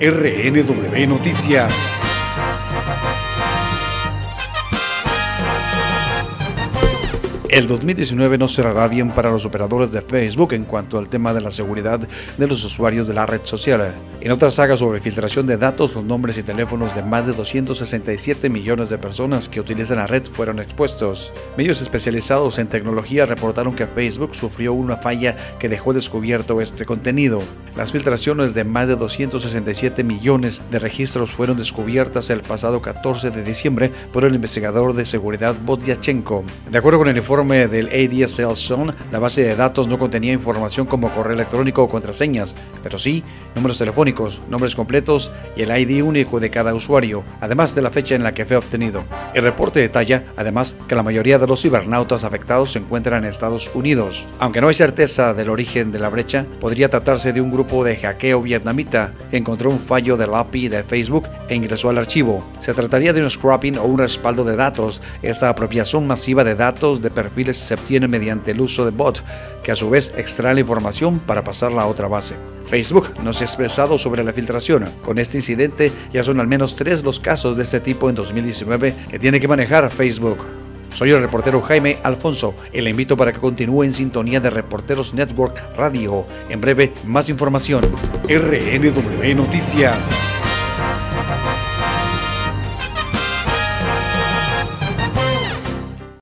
RNW Noticias. El 2019 no cerrará bien para los operadores de Facebook en cuanto al tema de la seguridad de los usuarios de la red social. En otra saga sobre filtración de datos, los nombres y teléfonos de más de 267 millones de personas que utilizan la red fueron expuestos. Medios especializados en tecnología reportaron que Facebook sufrió una falla que dejó descubierto este contenido. Las filtraciones de más de 267 millones de registros fueron descubiertas el pasado 14 de diciembre por el investigador de seguridad Bodyachenko. De acuerdo con el informe del ADSL Zone, la base de datos no contenía información como correo electrónico o contraseñas, pero sí números telefónicos, nombres completos y el ID único de cada usuario, además de la fecha en la que fue obtenido. El reporte detalla, además, que la mayoría de los cibernautas afectados se encuentran en Estados Unidos. Aunque no hay certeza del origen de la brecha, podría tratarse de un grupo de hackeo vietnamita que encontró un fallo del API de Facebook e ingresó al archivo. Se trataría de un scrapping o un respaldo de datos, esta apropiación masiva de datos de perfil se obtiene mediante el uso de bots, que a su vez extrae la información para pasarla a otra base. Facebook no se ha expresado sobre la filtración. Con este incidente ya son al menos tres los casos de este tipo en 2019 que tiene que manejar Facebook. Soy el reportero Jaime Alfonso y le invito para que continúe en sintonía de Reporteros Network Radio. En breve, más información. RNW Noticias.